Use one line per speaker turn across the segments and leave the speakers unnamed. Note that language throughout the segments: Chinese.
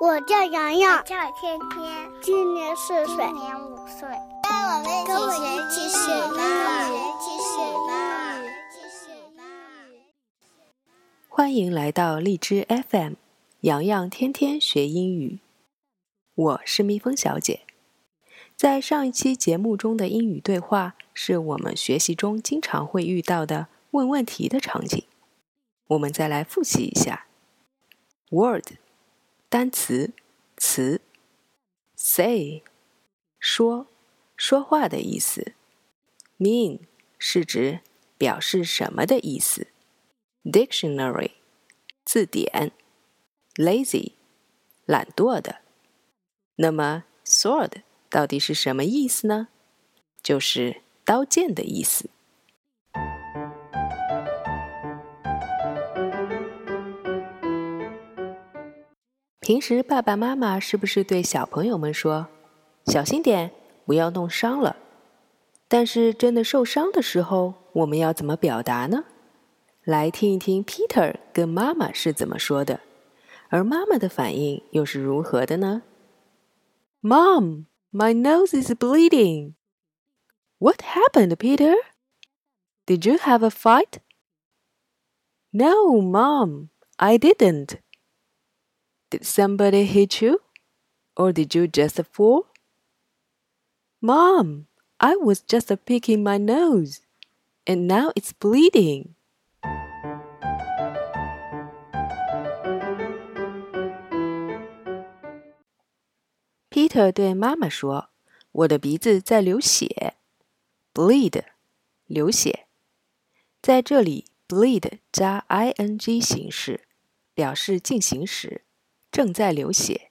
我叫洋洋，
叫天天，
今年四岁，
今年五岁。跟我们一起学英语，一起学英语，一起学英语。
欢迎来到荔枝 FM，洋洋天天学英语。我是蜜蜂小姐。在上一期节目中的英语对话，是我们学习中经常会遇到的问问题的场景。我们再来复习一下：word。单词词，say，说说话的意思；mean 是指表示什么的意思；dictionary 字典；lazy 懒惰的。那么 sword 到底是什么意思呢？就是刀剑的意思。平时爸爸妈妈是不是对小朋友们说：“小心点，不要弄伤了？”但是真的受伤的时候，我们要怎么表达呢？来听一听 Peter 跟妈妈是怎么说的，而妈妈的反应又是如何的呢？Mom, my nose is bleeding. What happened, Peter? Did you have a fight? No, Mom, I didn't. Did somebody hit you? Or did you just fall? Mom, I was just picking my nose, and now it's bleeding. Peter 对妈妈说：“我的鼻子在流血，bleed，流血。在这里，bleed 加 ing 形式，表示进行时。” 正在流血，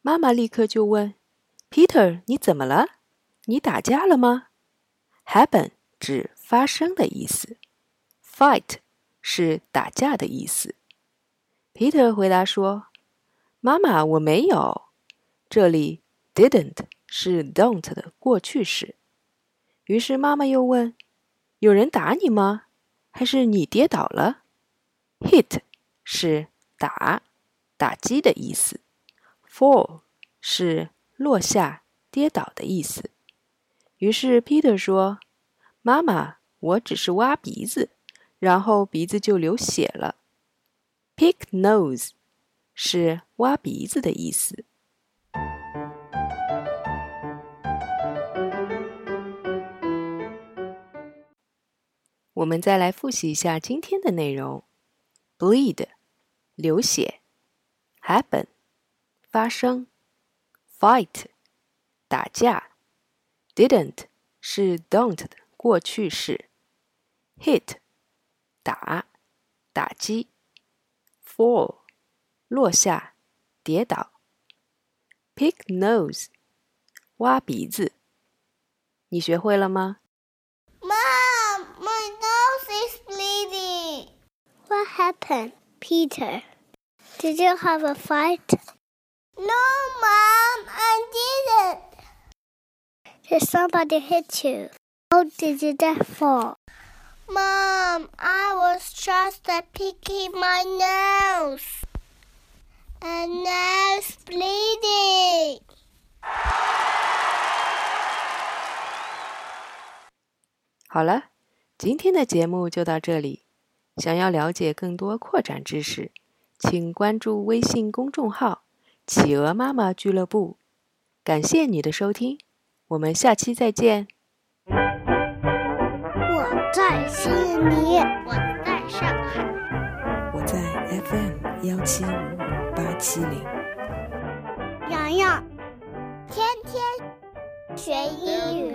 妈妈立刻就问：“Peter，你怎么了？你打架了吗？”Happen 指发生的意思，Fight 是打架的意思。Peter 回答说：“妈妈，我没有。”这里 didn't 是 don't 的过去式。于是妈妈又问：“有人打你吗？还是你跌倒了？”Hit 是打。打击的意思，fall 是落下、跌倒的意思。于是 Peter 说：“妈妈，我只是挖鼻子，然后鼻子就流血了。”Pick nose 是挖鼻子的意思。我们再来复习一下今天的内容：bleed 流血。happen 发生，fight 打架，didn't 是 don't 的过去式，hit 打打击，fall 落下跌倒，pick nose 挖鼻子，你学会了吗？
Mom, my nose is bleeding.
What happened, Peter? Did you have a fight?
No, Mom, I didn't.
Did somebody hit you? How did you get fall?
Mom, I was just picking my nose. And now it's bleeding.
好了，今天的节目就到这里。想要了解更多扩展知识。 请关注微信公众号“企鹅妈妈俱乐部”。感谢你的收听，我们下期再见。
我在悉尼，
我在上海，
我在 FM 幺七五八七零。
洋洋，
天天学英语。